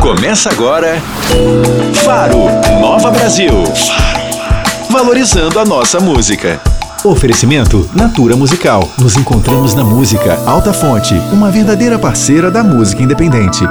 Começa agora Faro Nova Brasil. Valorizando a nossa música. Oferecimento Natura Musical. Nos encontramos na música Alta Fonte, uma verdadeira parceira da música independente.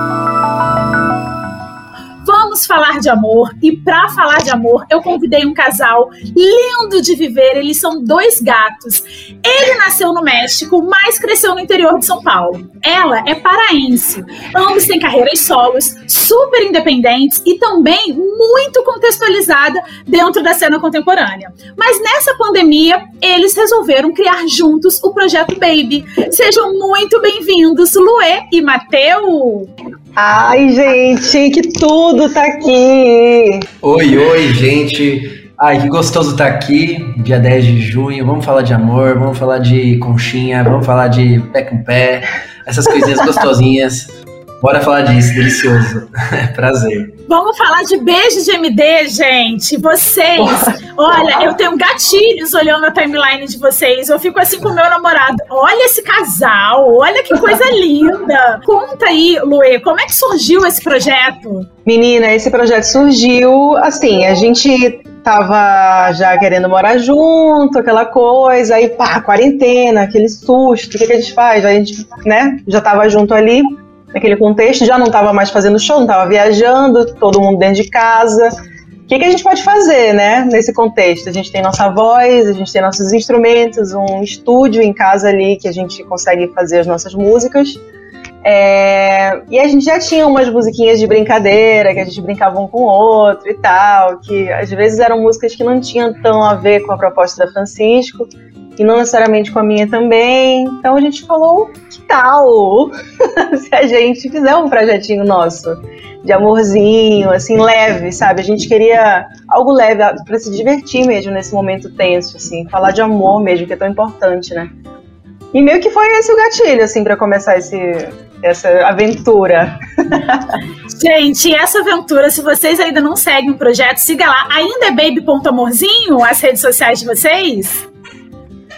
Vamos falar de amor e para falar de amor eu convidei um casal lindo de viver. Eles são dois gatos. Ele nasceu no México, mas cresceu no interior de São Paulo. Ela é paraense. Ambos têm carreiras solos, super independentes e também muito contextualizada dentro da cena contemporânea. Mas nessa pandemia eles resolveram criar juntos o projeto Baby. Sejam muito bem-vindos, Luê e Mateu. Ai, gente, que tudo tá aqui! Oi, oi, gente. Ai, que gostoso estar tá aqui, dia 10 de junho. Vamos falar de amor, vamos falar de conchinha, vamos falar de pé com pé, essas coisinhas gostosinhas. Bora falar disso, delicioso. Prazer. Vamos falar de beijo de MD, gente. Vocês, olha, eu tenho gatilhos olhando a timeline de vocês. Eu fico assim com o meu namorado. Olha esse casal, olha que coisa linda. Conta aí, Luê, como é que surgiu esse projeto? Menina, esse projeto surgiu assim, a gente tava já querendo morar junto, aquela coisa, aí pá, quarentena, aquele susto, o que, que a gente faz? A gente, né, já tava junto ali naquele contexto, já não estava mais fazendo show, não estava viajando, todo mundo dentro de casa. O que, que, a gente pode fazer, né, nesse contexto? A gente tem nossa voz, a gente tem nossos instrumentos, um estúdio em casa ali que a gente consegue fazer as nossas músicas. É, e a gente já tinha umas musiquinhas de brincadeira, que a gente brincava um com o outro e tal, que às vezes eram músicas que não tinham tão a ver com a proposta da Francisco, e não necessariamente com a minha também. Então a gente falou, que tal se a gente fizer um projetinho nosso de amorzinho, assim, leve, sabe? A gente queria algo leve para se divertir mesmo nesse momento tenso, assim, falar de amor mesmo, que é tão importante, né? E meio que foi esse o gatilho, assim, para começar esse, essa aventura. Gente, essa aventura, se vocês ainda não seguem o projeto, siga lá. Ainda é baby.amorzinho as redes sociais de vocês?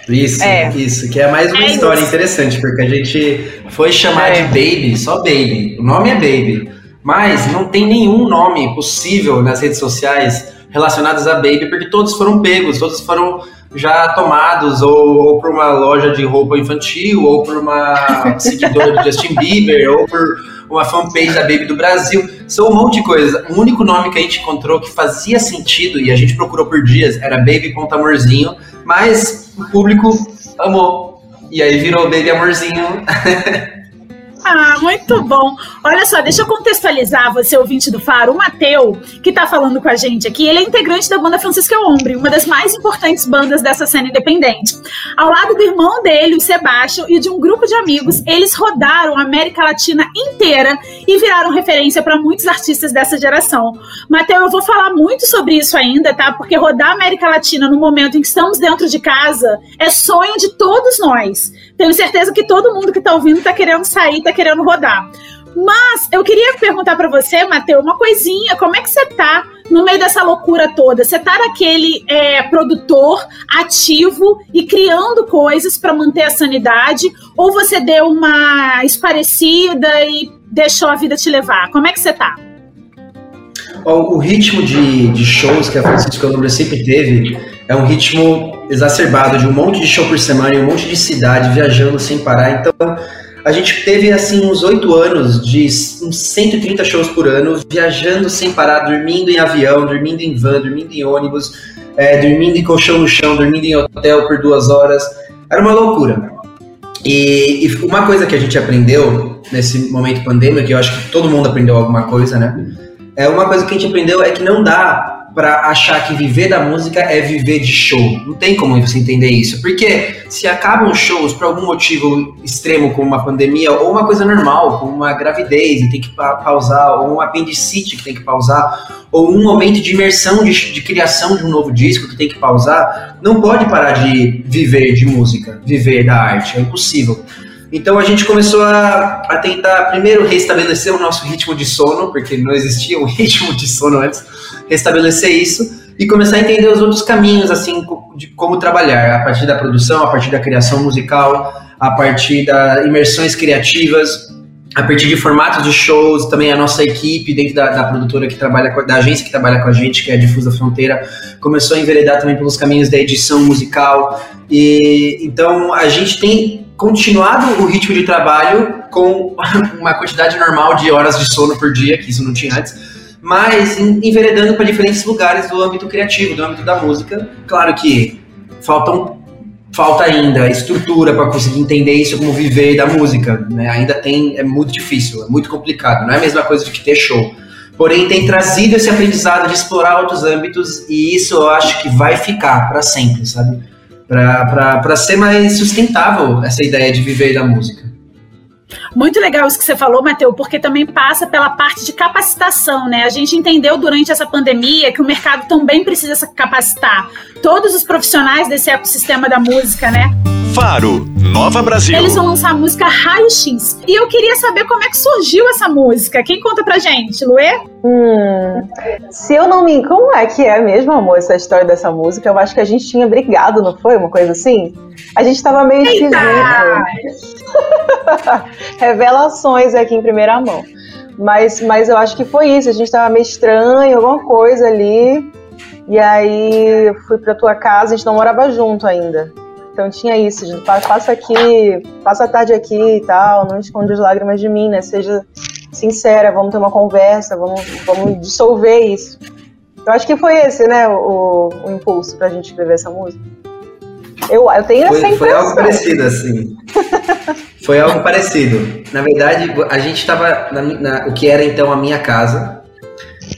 Isso, é. isso, que é mais uma é história isso. interessante, porque a gente foi chamar é. de Baby, só Baby. O nome é Baby, mas não tem nenhum nome possível nas redes sociais relacionados a Baby, porque todos foram pegos, todos foram já tomados ou, ou por uma loja de roupa infantil, ou por uma seguidora do Justin Bieber, ou por uma fanpage da Baby do Brasil. São um monte de coisas. O único nome que a gente encontrou que fazia sentido e a gente procurou por dias era Baby.amorzinho, mas o público amou. E aí virou Baby Amorzinho. Ah, muito bom. Olha só, deixa eu contextualizar você, ouvinte do Faro. O Mateu, que tá falando com a gente aqui, ele é integrante da banda Francisca Ombre, uma das mais importantes bandas dessa cena independente. Ao lado do irmão dele, o Sebastião, e de um grupo de amigos, eles rodaram a América Latina inteira e viraram referência para muitos artistas dessa geração. Mateu, eu vou falar muito sobre isso ainda, tá? Porque rodar a América Latina no momento em que estamos dentro de casa é sonho de todos nós. Tenho certeza que todo mundo que tá ouvindo tá querendo sair, tá querendo rodar. Mas eu queria perguntar para você, Matheus, uma coisinha. Como é que você tá no meio dessa loucura toda? Você tá naquele é, produtor ativo e criando coisas para manter a sanidade? Ou você deu uma esparecida e deixou a vida te levar? Como é que você tá? O, ritmo de, de shows que a Francisco Lombra sempre teve é um ritmo exacerbado de um monte de show por semana em um monte de cidade, viajando sem parar. Então, a gente teve assim uns oito anos de uns 130 shows por ano, viajando sem parar, dormindo em avião, dormindo em van, dormindo em ônibus, é, dormindo em colchão no chão, dormindo em hotel por duas horas. Era uma loucura. E, e uma coisa que a gente aprendeu nesse momento pandêmico, que eu acho que todo mundo aprendeu alguma coisa, né? É uma coisa que a gente aprendeu é que não dá para achar que viver da música é viver de show. Não tem como você entender isso. Porque se acabam shows por algum motivo extremo, como uma pandemia, ou uma coisa normal, como uma gravidez e tem que pausar, ou um apendicite que tem que pausar, ou um momento de imersão, de, de criação de um novo disco que tem que pausar, não pode parar de viver de música, viver da arte. É impossível. Então a gente começou a, a tentar, primeiro, restabelecer o nosso ritmo de sono, porque não existia um ritmo de sono antes, restabelecer isso e começar a entender os outros caminhos, assim, de como trabalhar, a partir da produção, a partir da criação musical, a partir das imersões criativas, a partir de formatos de shows, também a nossa equipe dentro da, da produtora que trabalha, com, da agência que trabalha com a gente, que é a Difusa Fronteira, começou a enveredar também pelos caminhos da edição musical. E então a gente tem continuado o ritmo de trabalho com uma quantidade normal de horas de sono por dia, que isso não tinha antes, mas enveredando para diferentes lugares do âmbito criativo, do âmbito da música. Claro que faltam falta ainda estrutura para conseguir entender isso como viver da música, né? Ainda tem é muito difícil, é muito complicado, não é a mesma coisa de que ter show. Porém, tem trazido esse aprendizado de explorar outros âmbitos e isso eu acho que vai ficar para sempre, sabe? Para ser mais sustentável essa ideia de viver da música. Muito legal isso que você falou, Matheus, porque também passa pela parte de capacitação, né? A gente entendeu durante essa pandemia que o mercado também precisa se capacitar. Todos os profissionais desse ecossistema da música, né? Faro, Nova Brasil. Eles vão lançar a música Raio X. E eu queria saber como é que surgiu essa música. Quem conta pra gente, Luê? Hum, se eu não me. Como é que é mesmo, amor, essa história dessa música? Eu acho que a gente tinha brigado, não foi? Uma coisa assim? A gente tava meio esquisito. Revelações aqui em primeira mão. Mas, mas eu acho que foi isso. A gente tava meio estranho, alguma coisa ali. E aí eu fui pra tua casa, a gente não morava junto ainda. Então tinha isso, de passa aqui, passa a tarde aqui e tal, não esconde as lágrimas de mim, né? Seja sincera, vamos ter uma conversa, vamos, vamos dissolver isso. Eu acho que foi esse, né, o, o impulso pra gente escrever essa música. Eu, eu tenho foi, essa impressão. Foi algo parecido, assim. foi algo parecido. Na verdade, a gente estava na, na, o que era então a minha casa.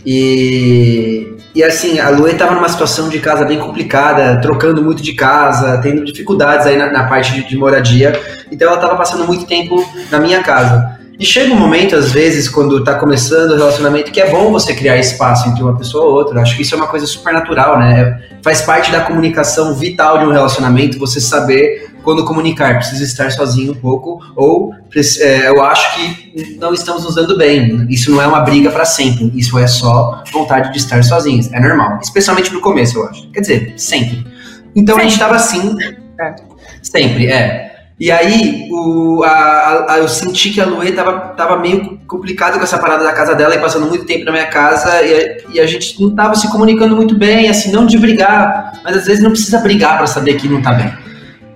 E e assim, a Luê estava numa situação de casa bem complicada, trocando muito de casa, tendo dificuldades aí na, na parte de, de, moradia. Então ela estava passando muito tempo na minha casa. E chega um momento, às vezes, quando está começando o relacionamento, que é bom você criar espaço entre uma pessoa ou outra. Acho que isso é uma coisa super natural, né? Faz parte da comunicação vital de um relacionamento, você saber quando comunicar, precisa estar sozinho um pouco, ou é, eu acho que não estamos nos dando bem. Isso não é uma briga para sempre, isso é só vontade de estar sozinhos. É normal, especialmente no começo, eu acho. Quer dizer, sempre. Então sempre. a gente estava assim, é. sempre, é. E aí o, a, a, eu senti que a Luê tava, tava meio complicada com essa parada da casa dela e passando muito tempo na minha casa e, e a gente não tava se comunicando muito bem, assim, não de brigar, mas às vezes não precisa brigar para saber que não tá bem.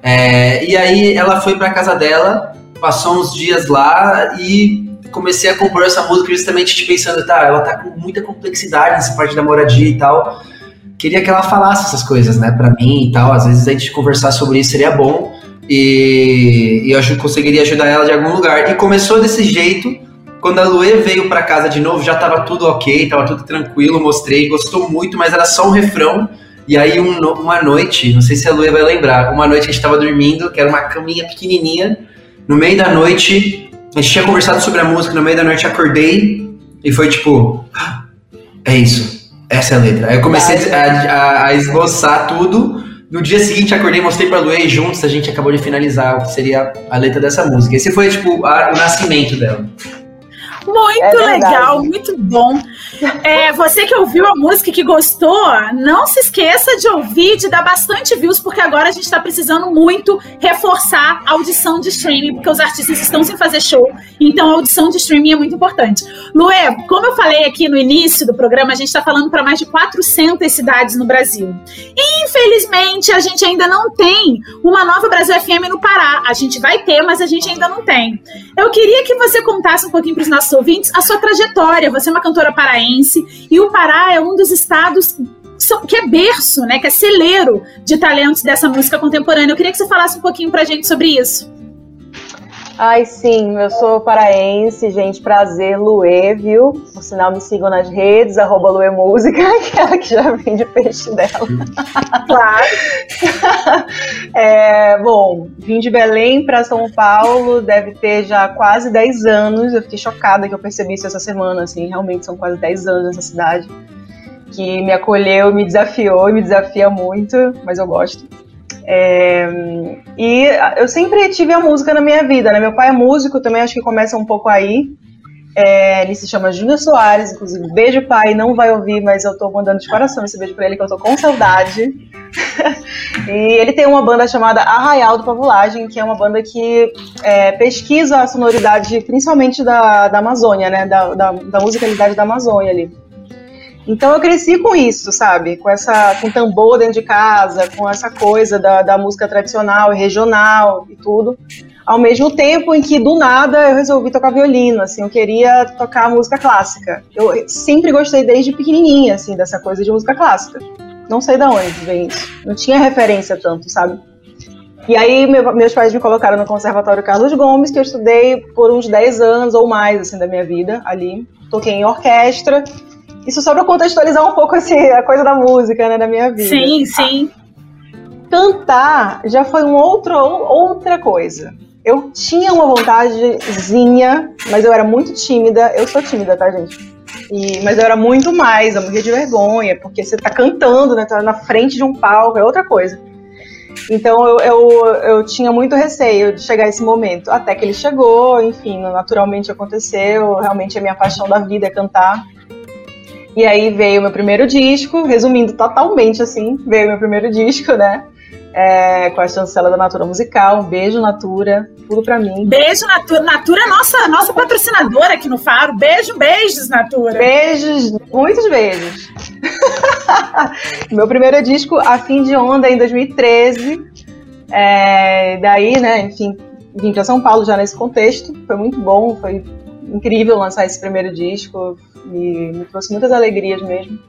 É, e aí ela foi pra casa dela, passou uns dias lá e comecei a compor essa música justamente pensando, tá, ela tá com muita complexidade nessa parte da moradia e tal. Queria que ela falasse essas coisas, né, pra mim e tal. Às vezes a gente conversar sobre isso seria bom e, e eu acho que conseguiria ajudar ela de algum lugar. E começou desse jeito. Quando a Luê veio para casa de novo, já tava tudo ok, tava tudo tranquilo, mostrei, gostou muito, mas era só um refrão. E aí, um, uma noite, não sei se a Luia vai lembrar, uma noite a gente tava dormindo, que era uma caminha pequenininha. No meio da noite, a gente tinha conversado sobre a música, no meio da noite acordei e foi tipo: ah, é isso, essa é a letra. Aí eu comecei a, a, a esboçar tudo. No dia seguinte, acordei, mostrei pra Luê e juntos a gente acabou de finalizar o que seria a letra dessa música. Esse foi, tipo, a, o nascimento dela. Muito é legal, muito bom. É, você que ouviu a música que gostou, não se esqueça de ouvir, de dar bastante views, porque agora a gente está precisando muito reforçar a audição de streaming, porque os artistas estão sem fazer show, então a audição de streaming é muito importante. Luê, como eu falei aqui no início do programa, a gente está falando para mais de 400 cidades no Brasil. Infelizmente, a gente ainda não tem uma nova Brasil FM no Pará. A gente vai ter, mas a gente ainda não tem. Eu queria que você contasse um pouquinho para os nossos ouvintes a sua trajetória. Você é uma cantora paraense e o Pará é um dos estados que é berço, né, que é celeiro de talentos dessa música contemporânea. Eu queria que você falasse um pouquinho para a gente sobre isso. Ai, sim, eu sou paraense, gente, prazer, Luê, viu? Por sinal, me sigam nas redes, arroba Luê Música, aquela que já vende peixe dela. claro. é, bom, vim de Belém para São Paulo, deve ter já quase 10 anos, eu fiquei chocada que eu percebi isso essa semana, assim, realmente são quase 10 anos nessa cidade, que me acolheu, me desafiou e me desafia muito, mas eu gosto. É, e eu sempre tive a música na minha vida, né? Meu pai é músico também, acho que começa um pouco aí. É, ele se chama Júnior Soares, inclusive, beijo pai, não vai ouvir, mas eu tô mandando de coração esse beijo pra ele, que eu tô com saudade. e ele tem uma banda chamada Arraial do Pavulagem, que é uma banda que é, pesquisa a sonoridade, principalmente da, da Amazônia, né? Da, da, da musicalidade da Amazônia ali. Então eu cresci com isso, sabe? Com essa, com tambor dentro de casa, com essa coisa da, da música tradicional e regional e tudo. Ao mesmo tempo em que do nada eu resolvi tocar violino, assim, eu queria tocar música clássica. Eu sempre gostei desde pequenininha, assim, dessa coisa de música clássica. Não sei de onde vem isso. Não tinha referência tanto, sabe? E aí meu, meus pais me colocaram no Conservatório Carlos Gomes, que eu estudei por uns 10 anos ou mais, assim, da minha vida ali. Toquei em orquestra isso só para contextualizar um pouco assim, a coisa da música, né, da minha vida. Sim, sim. Cantar já foi um outro, outra coisa. Eu tinha uma vontadezinha, mas eu era muito tímida. Eu sou tímida, tá, gente? E, mas eu era muito mais, eu morria de vergonha, porque você tá cantando, né? Tá na frente de um palco, é outra coisa. Então eu, eu, eu tinha muito receio de chegar a esse momento. Até que ele chegou, enfim, naturalmente aconteceu. Realmente a minha paixão da vida é cantar. E aí veio meu primeiro disco, resumindo totalmente assim, veio meu primeiro disco, né? É, com a chancela da Natura Musical. Um beijo, Natura. Tudo pra mim. Beijo, Natura. Natura é nossa, nossa patrocinadora aqui no Faro. Beijo, beijos, Natura. Beijos, muitos beijos. Meu primeiro disco, A Fim de Onda, em 2013. É, daí, né, enfim, vim pra São Paulo já nesse contexto. Foi muito bom, foi incrível lançar esse primeiro disco me, me trouxe muitas alegrias mesmo.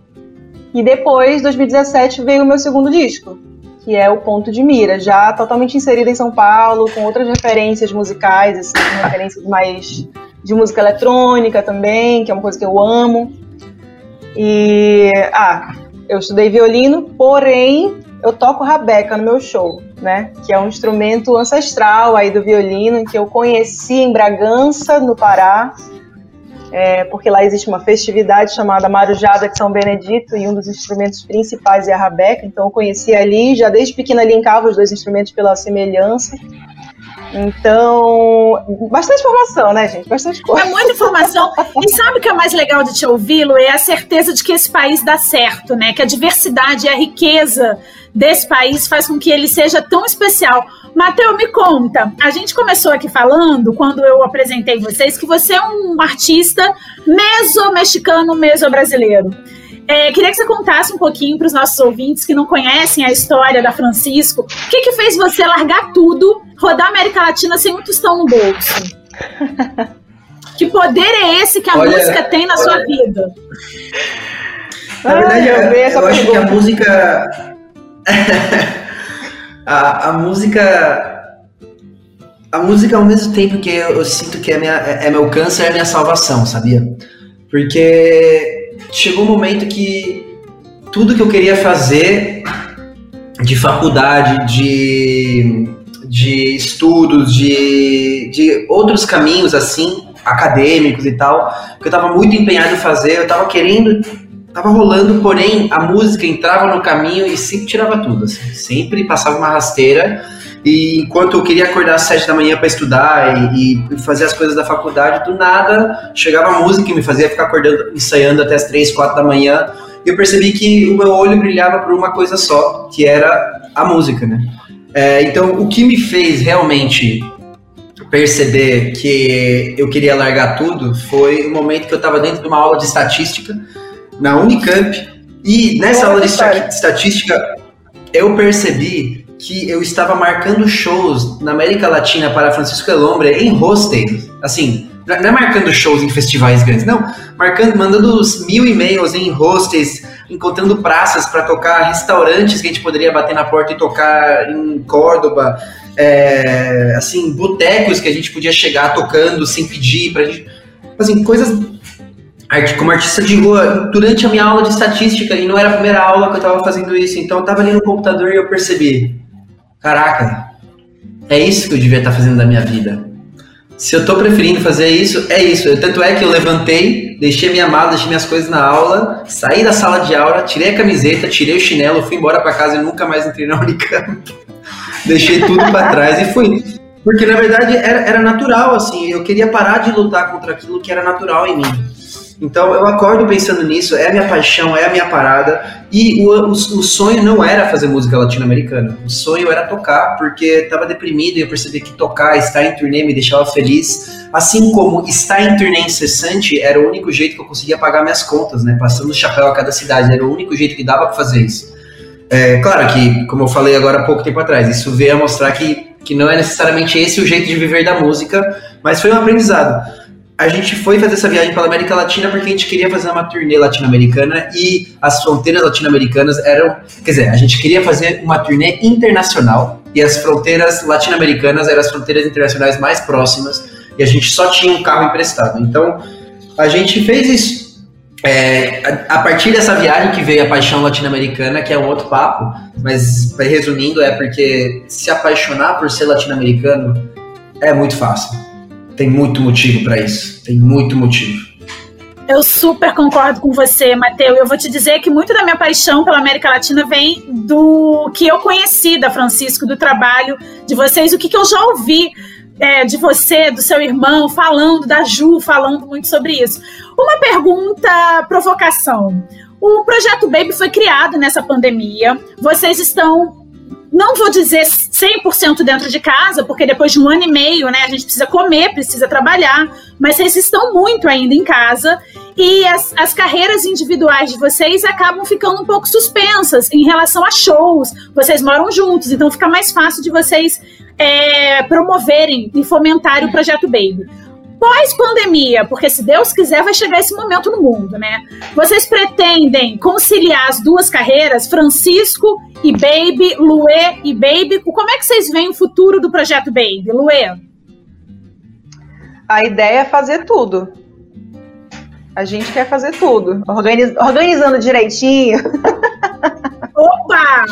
E depois, 2017, veio o meu segundo disco, que é o Ponto de Mira, já totalmente inserido em São Paulo, com outras referências musicais, assim, referências mais de música eletrônica também, que é uma coisa que eu amo. E ah, eu estudei violino, porém eu toco rabeca no meu show, né? Que é um instrumento ancestral aí do violino que eu conheci em Bragança, no Pará, é, porque lá existe uma festividade chamada Marujada de São Benedito e um dos instrumentos principais é a rabeca, então eu conheci ali, já desde pequena linkava os dois instrumentos pela semelhança. Então, bastante informação, né, gente? Bastante coisa. É muita informação. E sabe o que é mais legal de te ouvi-lo? É a certeza de que esse país dá certo, né? Que a diversidade e a riqueza desse país faz com que ele seja tão especial. Mateus, me conta. A gente começou aqui falando, quando eu apresentei vocês, que você é um artista meso-mexicano, meso-brasileiro. É, queria que você contasse um pouquinho para os nossos ouvintes que não conhecem a história da Francisco. O que, que fez você largar tudo, rodar a América Latina sem um tostão no bolso? que poder é esse que a olha, música tem na olha, sua vida? Na verdade, eu, eu acho que a música. a, a música. A música, ao mesmo tempo que eu, eu sinto que é, minha, é, é meu câncer, é minha salvação, sabia? Porque chegou um momento que tudo que eu queria fazer de faculdade, de, de estudos, de, de outros caminhos assim, acadêmicos e tal, que eu estava muito empenhado em fazer, eu estava querendo tava rolando, porém a música entrava no caminho e sempre tirava tudo, assim, sempre passava uma rasteira E enquanto eu queria acordar às sete da manhã para estudar e, e, fazer as coisas da faculdade, do nada chegava a música e me fazia ficar acordando, ensaiando até as três, quatro da manhã. E eu percebi que o meu olho brilhava por uma coisa só, que era a música, né? É, então, o que me fez realmente perceber que eu queria largar tudo foi o momento que eu estava dentro de uma aula de estatística na Unicamp. E nessa aula de estatística, eu percebi que eu estava marcando shows na América Latina para Francisco Elombre em hostels. Assim, não é marcando shows em festivais grandes, não. Marcando, mandando os mil e-mails em hostels, encontrando praças para tocar, restaurantes que a gente poderia bater na porta e tocar em Córdoba. É, assim, botecos que a gente podia chegar tocando sem pedir pra gente. Assim, coisas como artista de rua durante a minha aula de estatística e não era a primeira aula que eu estava fazendo isso, então eu estava ali no computador e eu percebi, caraca, é isso que eu devia estar fazendo da minha vida. Se eu estou preferindo fazer isso, é isso. Tanto é que eu levantei, deixei minha mala, deixei minhas coisas na aula, saí da sala de aula, tirei a camiseta, tirei o chinelo, fui embora para casa e nunca mais entrei na Unicamp. deixei tudo para trás e fui. Porque na verdade era, era natural, assim, eu queria parar de lutar contra aquilo que era natural em mim. Então eu acordo pensando nisso, é a minha paixão, é a minha parada. E o, o, o sonho não era fazer música latino-americana. O sonho era tocar, porque estava deprimido e eu percebi que tocar, estar em turnê me deixava feliz. Assim como estar em turnê incessante era o único jeito que eu conseguia pagar minhas contas, né? Passando chapéu a cada cidade, era o único jeito que dava para fazer isso. É, claro que, como eu falei agora há pouco tempo atrás, isso veio a mostrar que, que não é necessariamente esse o jeito de viver da música, mas foi um aprendizado a gente foi fazer essa viagem pela América Latina porque a gente queria fazer uma turnê latino-americana e as fronteiras latino-americanas eram. Quer dizer, a gente queria fazer uma turnê internacional e as fronteiras latino-americanas eram as fronteiras internacionais mais próximas e a gente só tinha um carro emprestado. Então, a gente fez isso. É, a, a, partir dessa viagem que veio a paixão latino-americana, que é um outro papo, mas resumindo, é porque se apaixonar por ser latino-americano é muito fácil tem muito motivo para isso. Tem muito motivo. Eu super concordo com você, Matheus. Eu vou te dizer que muito da minha paixão pela América Latina vem do que eu conheci da Francisco, do trabalho de vocês, o que, que eu já ouvi é, de você, do seu irmão, falando, da Ju, falando muito sobre isso. Uma pergunta, provocação. O projeto Baby foi criado nessa pandemia. Vocês estão não vou dizer 100% dentro de casa, porque depois de um ano e meio, né, a gente precisa comer, precisa trabalhar, mas vocês estão muito ainda em casa e as, as carreiras individuais de vocês acabam ficando um pouco suspensas em relação a shows. Vocês moram juntos, então fica mais fácil de vocês é, promoverem e fomentarem o projeto Baby pós-pandemia, porque se Deus quiser vai chegar esse momento no mundo, né? Vocês pretendem conciliar as duas carreiras, Francisco e Baby, Luê e Baby? Como é que vocês veem o futuro do projeto Baby, Luê? A ideia é fazer tudo. A gente quer fazer tudo, Organiz... organizando direitinho. Opa!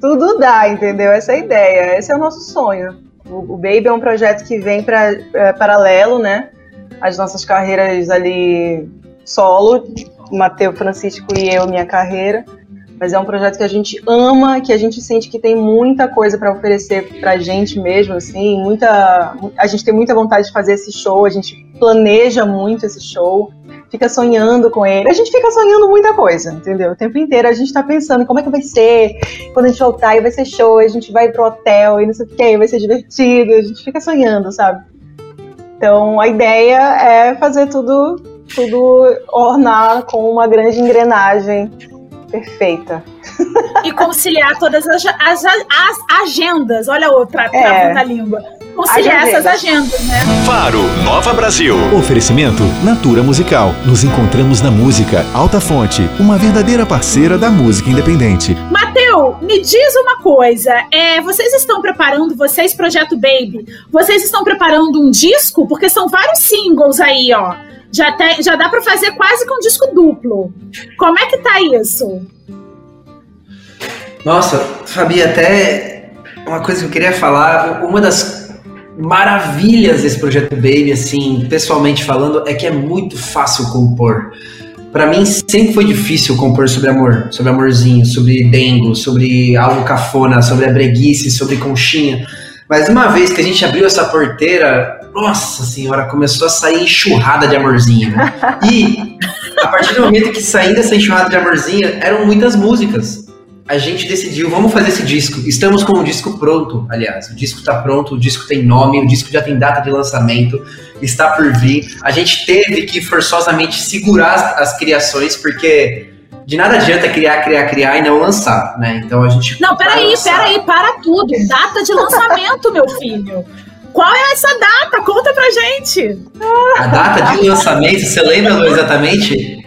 tudo dá, entendeu? Essa é a ideia, esse é o nosso sonho. O, o Baby é um projeto que vem para é, paralelo, né? As nossas carreiras ali solo, Matheus Francisco e eu, minha carreira. Mas é um projeto que a gente ama, que a gente sente que tem muita coisa para oferecer para a gente mesmo, assim, muita, a gente tem muita vontade de fazer esse show, a gente planeja muito esse show fica sonhando com ele. A gente fica sonhando muita coisa, entendeu? O tempo inteiro a gente tá pensando como é que vai ser, quando a gente voltar e vai ser show, a gente vai pro hotel e não sei o que, vai ser divertido, a gente fica sonhando, sabe? Então a ideia é fazer tudo, tudo ornar com uma grande engrenagem perfeita. E conciliar todas as, as, as agendas. Olha a outra, é. na língua conciliar essas agendas, né? Faro, Nova Brasil. Oferecimento Natura Musical. Nos encontramos na música Alta Fonte, uma verdadeira parceira da música independente. Mateu, me diz uma coisa. É, vocês estão preparando, vocês, Projeto Baby, vocês estão preparando um disco? Porque são vários singles aí, ó. Já, te, já dá para fazer quase com um disco duplo. Como é que tá isso? Nossa, Fabi, até uma coisa que eu queria falar, uma das maravilhas desse projeto Baby, assim, pessoalmente falando, é que é muito fácil compor. para mim sempre foi difícil compor sobre amor, sobre amorzinho, sobre dengo, sobre algo cafona, sobre a breguice, sobre conchinha. Mas uma vez que a gente abriu essa porteira, nossa senhora, começou a sair enxurrada de amorzinho. Né? E a partir do momento que saindo essa enxurrada de amorzinho, eram muitas músicas. A gente decidiu, vamos fazer esse disco. Estamos com o disco pronto, aliás. O disco está pronto, o disco tem nome, o disco já tem data de lançamento, está por vir. A gente teve que forçosamente segurar as, as criações, porque de nada adianta criar, criar, criar e não lançar, né? Então a gente. Não, peraí, peraí, para tudo. Data de lançamento, meu filho. Qual é essa data? Conta pra gente. A data de lançamento, você lembra Lu, exatamente?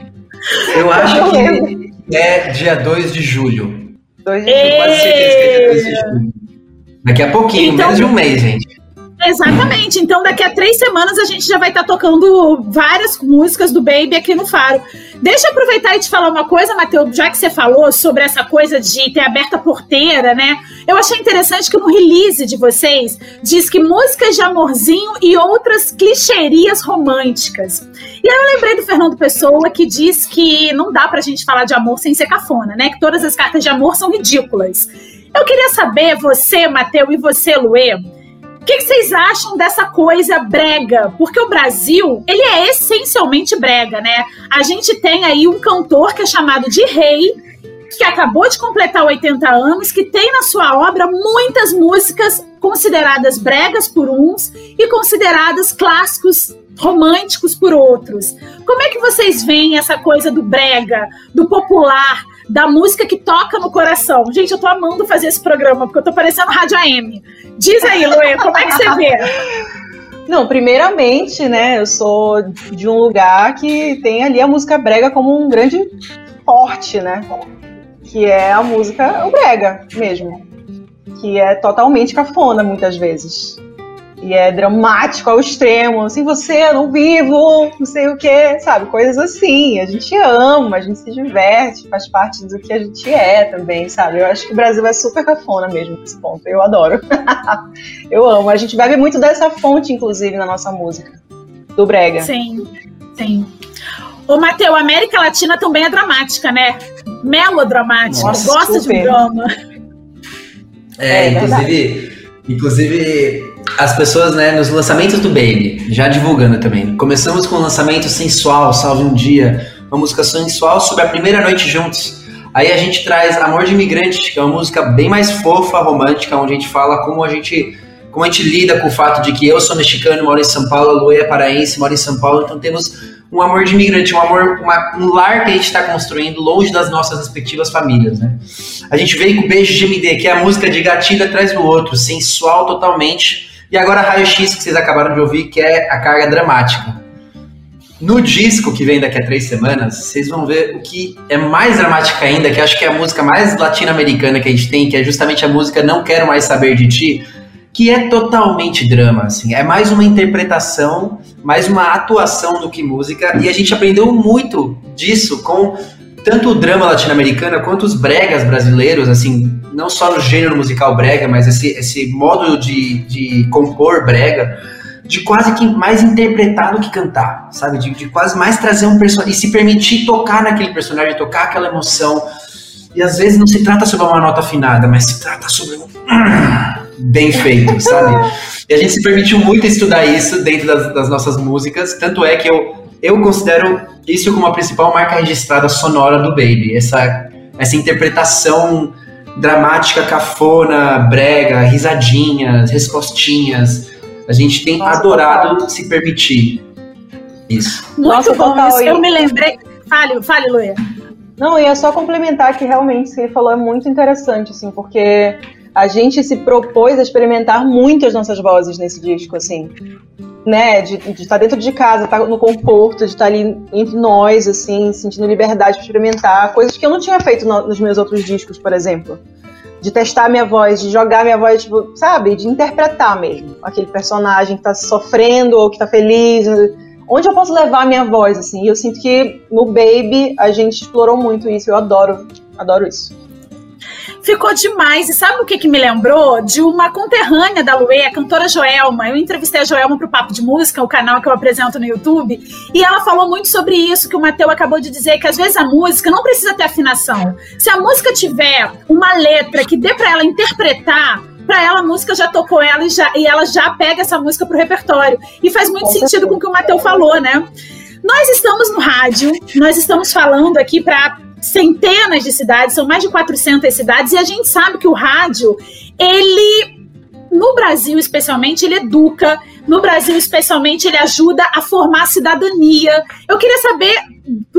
Eu acho que é dia 2 de julho. 2 de julho. Quase certeza que é dia 2 de julho. Daqui a pouquinho, então, menos de um mês, gente. Exatamente. Então, daqui a três semanas a gente já vai estar tá tocando várias músicas do Baby aqui no Faro. Deixa eu aproveitar e te falar uma coisa, Matheus, já que você falou sobre essa coisa de ter aberta a porteira, né? Eu achei interessante que no release de vocês diz que músicas de amorzinho e outras clicherias românticas. E aí eu lembrei do Fernando Pessoa que diz que não dá pra gente falar de amor sem ser cafona, né? Que todas as cartas de amor são ridículas. Eu queria saber, você, Matheus, e você, Luê, que, que vocês acham dessa coisa brega? Porque o Brasil, ele é essencialmente brega, né? A gente tem aí um cantor que é chamado de Rei, que acabou de completar 80 anos, que tem na sua obra muitas músicas consideradas bregas por uns e consideradas clássicos românticos por outros. Como é que vocês veem essa coisa do brega, do popular, da música que toca no coração? Gente, eu tô amando fazer esse programa, porque eu tô parecendo Rádio AM. Diz aí, Luê, como é que você vê? Não, primeiramente, né, eu sou de um lugar que tem ali a música brega como um grande forte, né? Que é a música o brega mesmo. Que é totalmente cafona muitas vezes. E é dramático ao extremo, assim, você, eu não vivo, não sei o que, sabe? Coisas assim. A gente ama, a gente se diverte, faz parte do que a gente é também, sabe? Eu acho que o Brasil é super cafona mesmo nesse ponto. Eu adoro. eu amo. A gente bebe muito dessa fonte, inclusive, na nossa música. Do Brega. Sim, sim. Ô, Matheus, a América Latina também é dramática, né? Melodramática, Nossa, gosta super. de drama. É, é inclusive, inclusive as pessoas, né, nos lançamentos do Baby, já divulgando também. Começamos com o lançamento sensual, Salve um Dia, uma música sensual sobre a primeira noite juntos. Aí a gente traz Amor de Imigrante, que é uma música bem mais fofa, romântica, onde a gente fala como a gente como a gente lida com o fato de que eu sou mexicano, moro em São Paulo, a é paraense, moro em São Paulo, então temos um amor de imigrante, um amor, uma, um lar que a gente está construindo longe das nossas respectivas famílias, né? A gente veio com Beijo de MD, que é a música de gatilho atrás do outro, sensual totalmente, e agora Raio X, que vocês acabaram de ouvir, que é a carga dramática. No disco que vem daqui a três semanas, vocês vão ver o que é mais dramática ainda, que acho que é a música mais latino-americana que a gente tem, que é justamente a música Não Quero Mais Saber de Ti, que é totalmente drama, assim. É mais uma interpretação, mais uma atuação do que música, e a gente aprendeu muito disso com tanto o drama latino-americano quanto os bregas brasileiros, assim, não só no gênero musical brega, mas esse, esse modo de, de compor brega, de quase que mais interpretar do que cantar, sabe? De, de quase mais trazer um personagem e se permitir tocar naquele personagem, tocar aquela emoção. E às vezes não se trata sobre uma nota afinada, mas se trata sobre um bem feito, sabe? E a gente se permitiu muito estudar isso dentro das, das nossas músicas, tanto é que eu eu considero isso como a principal marca registrada sonora do Baby. Essa, essa interpretação dramática, cafona, brega, risadinhas, respostinhas. A gente tem Nossa, adorado total. se permitir isso. Muito Nossa, bom total. isso. Eu me lembrei. Fale, fale, Luia. Não, ia só complementar que realmente o que ele falou é muito interessante, assim, porque a gente se propôs a experimentar muito as nossas vozes nesse disco, assim né, de, estar dentro de casa, estar no conforto, de estar ali entre nós, assim, sentindo liberdade para experimentar, coisas que eu não tinha feito no, nos meus outros discos, por exemplo. De testar minha voz, de jogar minha voz, tipo, sabe? De interpretar mesmo aquele personagem que está sofrendo ou que está feliz. Onde eu posso levar a minha voz, assim? E eu sinto que no Baby a gente explorou muito isso, eu adoro, adoro isso. Ficou demais. E sabe o que, que me lembrou? De uma conterrânea da Luê, a cantora Joelma. Eu entrevistei a Joelma pro Papo de Música, o canal que eu apresento no YouTube, e ela falou muito sobre isso que o Matheus acabou de dizer, que às vezes a música não precisa ter afinação. Se a música tiver uma letra que dê para ela interpretar, para ela a música já tocou ela e, já, e ela já pega essa música pro repertório. E faz muito sentido com o que o Matheus falou, né? Nós estamos no rádio, nós estamos falando aqui para centenas de cidades, são mais de 400 cidades, e a gente sabe que o rádio, ele, no Brasil especialmente, ele educa, no Brasil especialmente, ele ajuda a formar a cidadania. Eu queria saber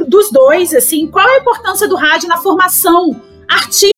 dos dois, assim, qual é a importância do rádio na formação artística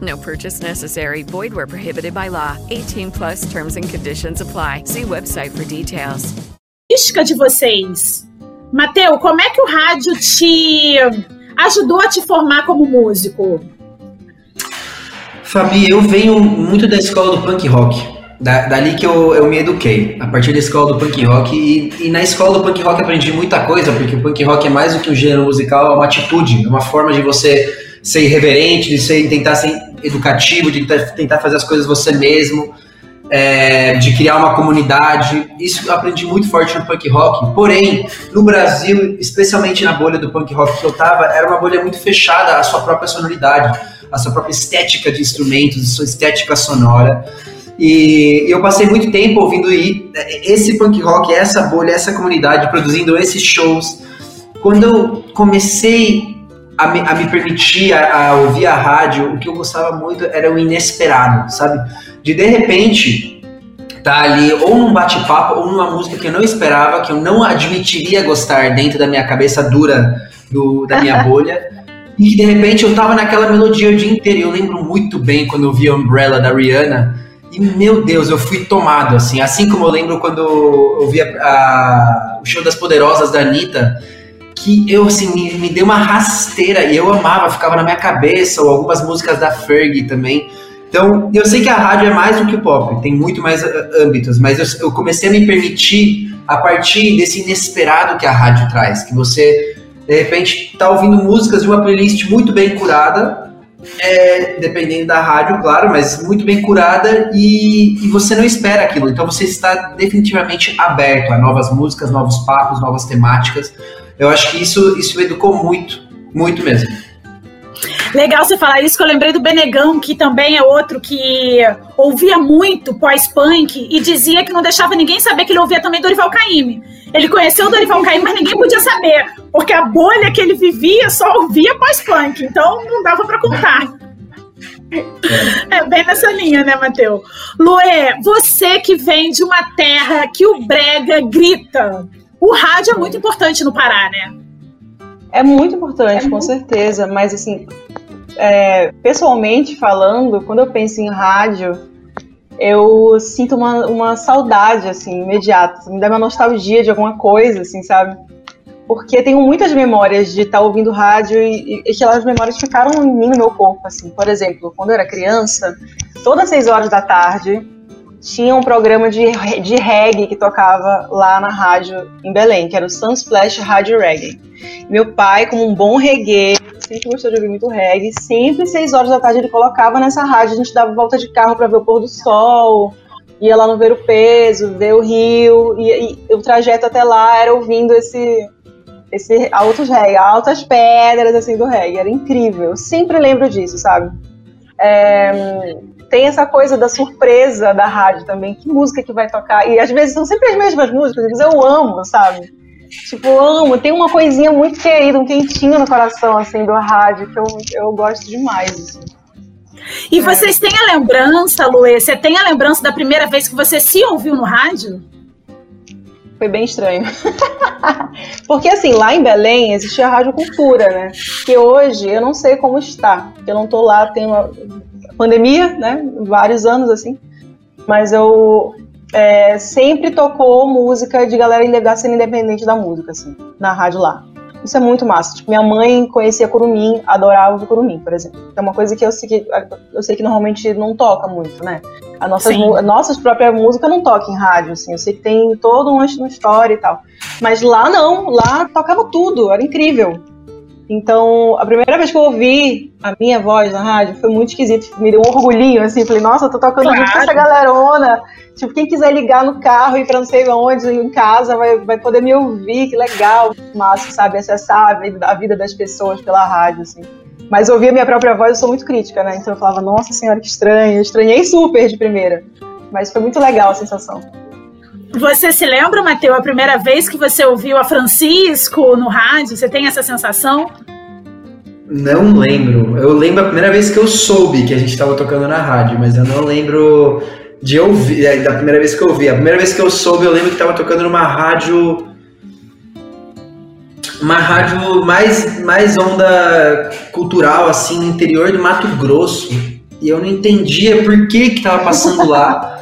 No purchase necessary. Void where prohibited by law. 18 plus terms and conditions apply. See website for details. de vocês. Mateu, como é que o rádio te ajudou a te formar como músico? Fabi, eu venho muito da escola do punk rock. Da, dali que eu, eu me eduquei, a partir da escola do punk rock. E, e, na escola do punk rock aprendi muita coisa, porque o punk rock é mais do que um gênero musical, é uma atitude, é uma forma de você ser irreverente, de ser, tentar ser educativo, de tentar fazer as coisas você mesmo, é, de criar uma comunidade. Isso eu aprendi muito forte no punk rock. Porém, no Brasil, especialmente na bolha do punk rock que eu tava, era uma bolha muito fechada à sua própria sonoridade, à sua própria estética de instrumentos, sua estética sonora. E eu passei muito tempo ouvindo esse punk rock, essa bolha, essa comunidade, produzindo esses shows. Quando eu comecei a me, a me permitir a, a, ouvir a rádio, o que eu gostava muito era o inesperado, sabe? De de repente tá ali ou num bate-papo ou numa música que eu não esperava, que eu não admitiria gostar dentro da minha cabeça dura do, da minha bolha. E de repente eu tava naquela melodia o dia inteiro. Eu lembro muito bem quando eu vi a Umbrella da Rihanna. E meu Deus, eu fui tomado, assim. Assim como eu lembro quando eu vi a, a, o show das Poderosas da Anitta que eu, assim, me, me deu uma rasteira e eu amava, ficava na minha cabeça, ou algumas músicas da Fergie também. Então, eu sei que a rádio é mais do que o pop, tem muito mais uh, âmbitos, mas eu, eu, comecei a me permitir a partir desse inesperado que a rádio traz, que você, de repente, está ouvindo músicas de uma playlist muito bem curada, é, dependendo da rádio, claro, mas muito bem curada e, e, você não espera aquilo. Então você está definitivamente aberto a novas músicas, novos papos, novas temáticas. Eu acho que isso, isso educou muito, muito mesmo. Legal você falar isso, que eu lembrei do Benegão, que também é outro que ouvia muito pós-punk e dizia que não deixava ninguém saber que ele ouvia também Dorival Caymmi. Ele conheceu o Dorival Caymmi, mas ninguém podia saber, porque a bolha que ele vivia só ouvia pós-punk, então não dava para contar. É. é bem nessa linha, né, Matheus? Luê, você que vem de uma terra que o brega grita, o rádio é muito importante no Pará, né? É muito importante, é com muito... certeza. Mas, assim, é, pessoalmente falando, quando eu penso em rádio, eu sinto uma, uma saudade, assim, imediata. Me dá uma nostalgia de alguma coisa, assim, sabe? Porque tenho muitas memórias de estar ouvindo rádio e, e aquelas memórias ficaram em mim, no meu corpo, assim. Por exemplo, quando eu era criança, todas as seis horas da tarde, tinha um programa de, de reggae que tocava lá na rádio em Belém, que era o Sunsplash Rádio Reggae. Meu pai, como um bom reggae, sempre gostou de ouvir muito reggae, sempre seis horas da tarde ele colocava nessa rádio, a gente dava volta de carro para ver o pôr do sol, ia lá no ver o peso, ver o rio, e, e o trajeto até lá era ouvindo esse esse altos reggae, altas pedras assim do reggae, era incrível. Eu sempre lembro disso, sabe? É, tem essa coisa da surpresa da rádio também, que música que vai tocar. E às vezes são sempre as mesmas músicas, às vezes eu amo, sabe? Tipo, amo. Tem uma coisinha muito querida, um quentinho no coração, assim, do rádio, que eu, eu gosto demais, assim. E vocês têm a lembrança, Luê? Você tem a lembrança da primeira vez que você se ouviu no rádio? Foi bem estranho. Porque assim, lá em Belém existia a Rádio Cultura, né? Que hoje eu não sei como está. Eu não tô lá, uma pandemia, né? Vários anos assim. Mas eu é, sempre tocou música de galera da cena independente da música, assim, na rádio lá. Isso é muito massa. Tipo, minha mãe conhecia Curumim, adorava o Curumim, por exemplo. É uma coisa que eu sei que, eu sei que normalmente não toca muito, né? A nossas, a nossas própria música não toca em rádio, assim. Eu sei que tem todo um, uma história e tal. Mas lá não, lá tocava tudo, era incrível. Então, a primeira vez que eu ouvi a minha voz na rádio foi muito esquisito. Me deu um orgulhinho, assim. Falei, nossa, eu tô tocando claro. junto com essa galerona. Tipo, quem quiser ligar no carro e pra não sei onde, em casa, vai, vai poder me ouvir. Que legal. Massa, sabe? Acessar a vida, a vida das pessoas pela rádio, assim. Mas ouvir a minha própria voz, eu sou muito crítica, né? Então eu falava, nossa senhora, que estranho. Eu estranhei super de primeira. Mas foi muito legal a sensação. Você se lembra, Matheus, a primeira vez que você ouviu a Francisco no rádio? Você tem essa sensação? Não lembro. Eu lembro a primeira vez que eu soube que a gente estava tocando na rádio, mas eu não lembro de ouvir, é, da primeira vez que eu ouvi. A primeira vez que eu soube, eu lembro que estava tocando numa rádio. Uma rádio mais, mais onda cultural, assim, no interior do Mato Grosso. E eu não entendia por que que tava passando lá.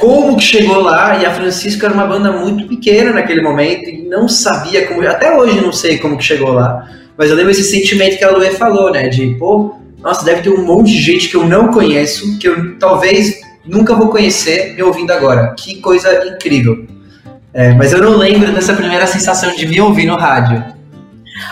como que chegou lá e a Francisco era uma banda muito pequena naquele momento e não sabia como, até hoje não sei como que chegou lá, mas eu lembro esse sentimento que a Luê falou, né, de, pô, nossa, deve ter um monte de gente que eu não conheço, que eu talvez nunca vou conhecer me ouvindo agora, que coisa incrível. É, mas eu não lembro dessa primeira sensação de me ouvir no rádio.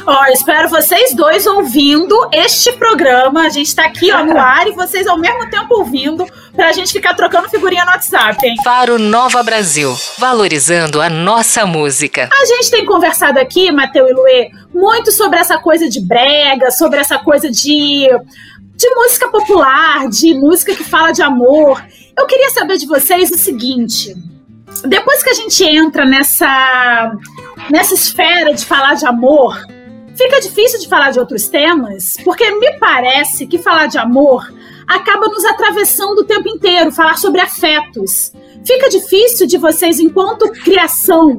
Ó, espero vocês dois ouvindo este programa. A gente tá aqui ó, no ar e vocês ao mesmo tempo ouvindo pra gente ficar trocando figurinha no WhatsApp, hein? Faro Nova Brasil, valorizando a nossa música. A gente tem conversado aqui, Mateu e Luê, muito sobre essa coisa de brega, sobre essa coisa de, de música popular, de música que fala de amor. Eu queria saber de vocês o seguinte. Depois que a gente entra nessa, nessa esfera de falar de amor, fica difícil de falar de outros temas, porque me parece que falar de amor acaba nos atravessando o tempo inteiro, falar sobre afetos. Fica difícil de vocês, enquanto criação,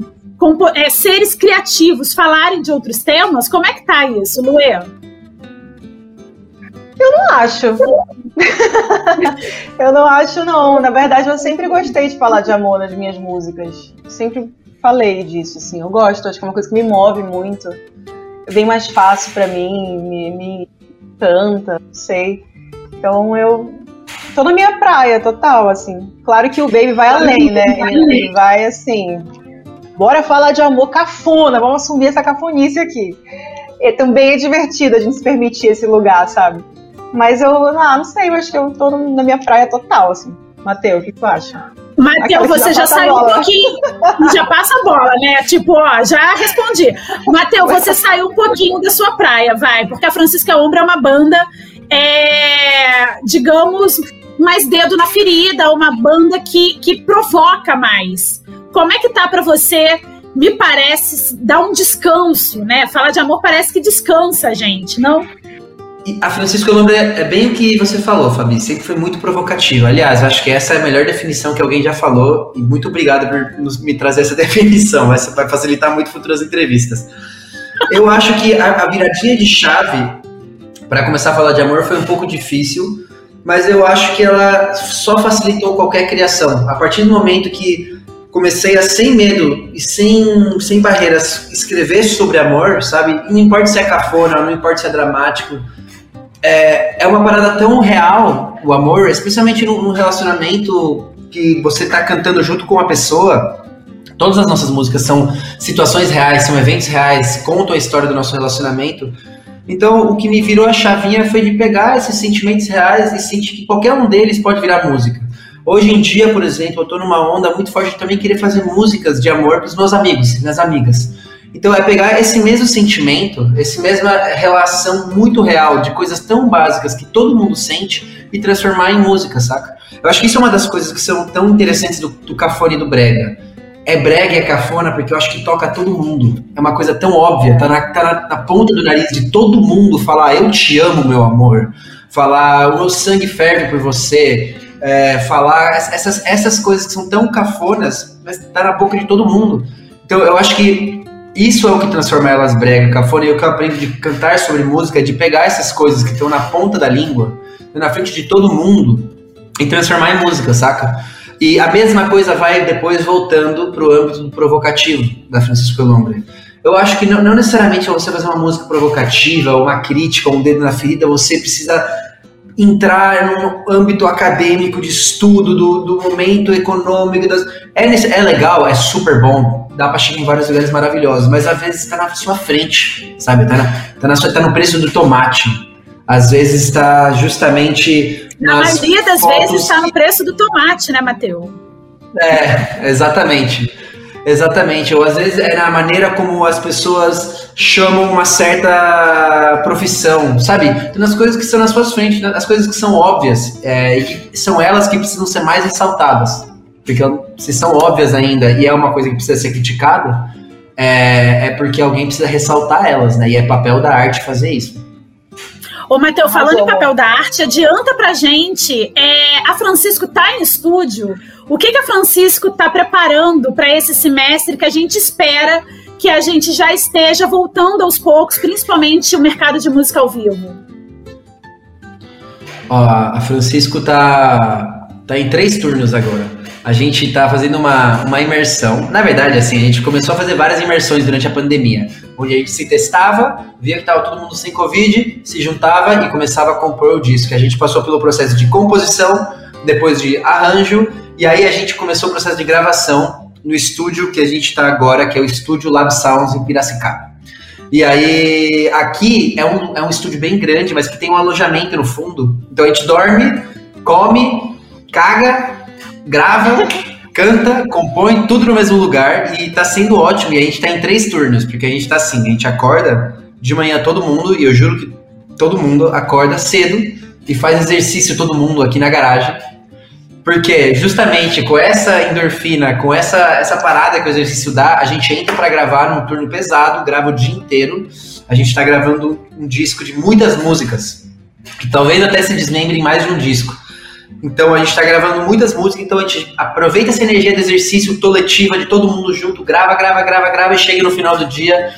é, seres criativos, falarem de outros temas? Como é que tá isso, Luê? Eu não acho. eu não acho, não. Na verdade, eu sempre gostei de falar de amor nas minhas músicas. Sempre falei disso, assim. Eu gosto, acho que é uma coisa que me move muito. É bem mais fácil para mim, me, me canta, não sei. Então eu tô na minha praia total, assim. Claro que o Baby vai além, né? Ele vai assim. Bora falar de amor cafona, vamos assumir essa cafonice aqui. E também é divertido a gente se permitir esse lugar, sabe? Mas eu, ah, não sei, eu acho que eu tô na minha praia total, assim. Mateus, o que tu acha? Mateus, você já, já saiu um pouquinho, já passa a bola, né? Tipo, ó, já respondi. Mateus, você saiu um pouquinho da sua praia, vai, porque a Francisca Ombra é uma banda é, digamos, mais dedo na ferida, uma banda que, que provoca mais. Como é que tá para você? Me parece dar um descanso, né? Falar de amor parece que descansa gente, não? A Francisco Lombre é bem o que você falou, Fabi. Sempre foi muito provocativo. Aliás, acho que essa é a melhor definição que alguém já falou. E muito obrigado por me trazer essa definição. Essa vai facilitar muito futuras entrevistas. Eu acho que a, a viradinha de chave para começar a falar de amor foi um pouco difícil, mas eu acho que ela só facilitou qualquer criação. A partir do momento que comecei a, sem medo e sem, sem barreiras, escrever sobre amor, sabe? Não importa se é cafona, não importa se é dramático. É, é uma parada tão real, o amor, especialmente num relacionamento que você está cantando junto com uma pessoa. Todas as nossas músicas são situações reais, são eventos reais, contam a história do nosso relacionamento. Então, o que me virou a chavinha foi de pegar esses sentimentos reais e sentir que qualquer um deles pode virar música. Hoje em dia, por exemplo, eu tô numa onda muito forte de também querer fazer músicas de amor pros meus amigos, minhas amigas. Então é pegar esse mesmo sentimento, essa mesma relação muito real de coisas tão básicas que todo mundo sente e transformar em música, saca? Eu acho que isso é uma das coisas que são tão interessantes do, do cafone e do brega. É brega e é cafona porque eu acho que toca todo mundo. É uma coisa tão óbvia, tá na, tá na, na ponta do nariz de todo mundo falar eu te amo, meu amor. Falar o meu sangue ferve por você é, falar essas, essas coisas que são tão cafonas, mas tá na boca de todo mundo. Então eu acho que isso é o que transforma elas brega, cafona, e o que eu aprendo de cantar sobre música é de pegar essas coisas que estão na ponta da língua, na frente de todo mundo, e transformar em música, saca? E a mesma coisa vai depois voltando pro âmbito do provocativo da Francisco Lombre. Eu acho que não, não necessariamente você fazer uma música provocativa, uma crítica, um dedo na ferida, você precisa entrar no âmbito acadêmico de estudo do, do momento econômico. Das... É, é legal, é super bom, dá para chegar em vários lugares maravilhosos, mas às vezes está na sua frente, sabe? Está na, tá na sua, tá no preço do tomate. Às vezes está justamente. Na maioria das vezes está no preço do tomate, né, Matheus? É, exatamente. Exatamente, ou às vezes é na maneira como as pessoas chamam uma certa profissão, sabe? Então, as coisas que estão nas suas frentes, as coisas que são óbvias, é, e são elas que precisam ser mais ressaltadas. Porque se são óbvias ainda e é uma coisa que precisa ser criticada, é, é porque alguém precisa ressaltar elas, né? E é papel da arte fazer isso. Ô, Matheus, falando em papel da arte, adianta pra gente. É, a Francisco tá em estúdio. O que, que a Francisco tá preparando para esse semestre que a gente espera que a gente já esteja voltando aos poucos, principalmente o mercado de música ao vivo? Ó, a Francisco tá, tá em três turnos agora a gente está fazendo uma, uma imersão. Na verdade, assim, a gente começou a fazer várias imersões durante a pandemia, onde a gente se testava, via que estava todo mundo sem Covid, se juntava e começava a compor o disco. A gente passou pelo processo de composição, depois de arranjo, e aí a gente começou o processo de gravação no estúdio que a gente está agora, que é o Estúdio Lab Sounds em Piracicaba. E aí, aqui é um, é um estúdio bem grande, mas que tem um alojamento no fundo. Então a gente dorme, come, caga grava, canta, compõe tudo no mesmo lugar e tá sendo ótimo. E a gente tá em três turnos, porque a gente tá assim, a gente acorda de manhã todo mundo, e eu juro que todo mundo acorda cedo e faz exercício todo mundo aqui na garagem. Porque justamente com essa endorfina, com essa, essa parada que o exercício dá, a gente entra para gravar num turno pesado, grava o dia inteiro. A gente está gravando um disco de muitas músicas, que talvez até se desmembre em mais de um disco. Então a gente está gravando muitas músicas, então a gente aproveita essa energia do exercício coletiva de todo mundo junto, grava, grava, grava, grava e chega no final do dia